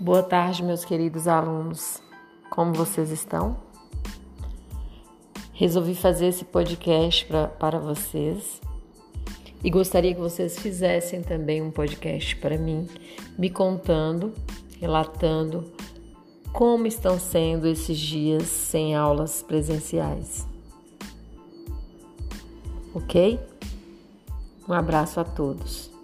Boa tarde, meus queridos alunos. Como vocês estão? Resolvi fazer esse podcast pra, para vocês e gostaria que vocês fizessem também um podcast para mim, me contando, relatando como estão sendo esses dias sem aulas presenciais. Ok? Um abraço a todos.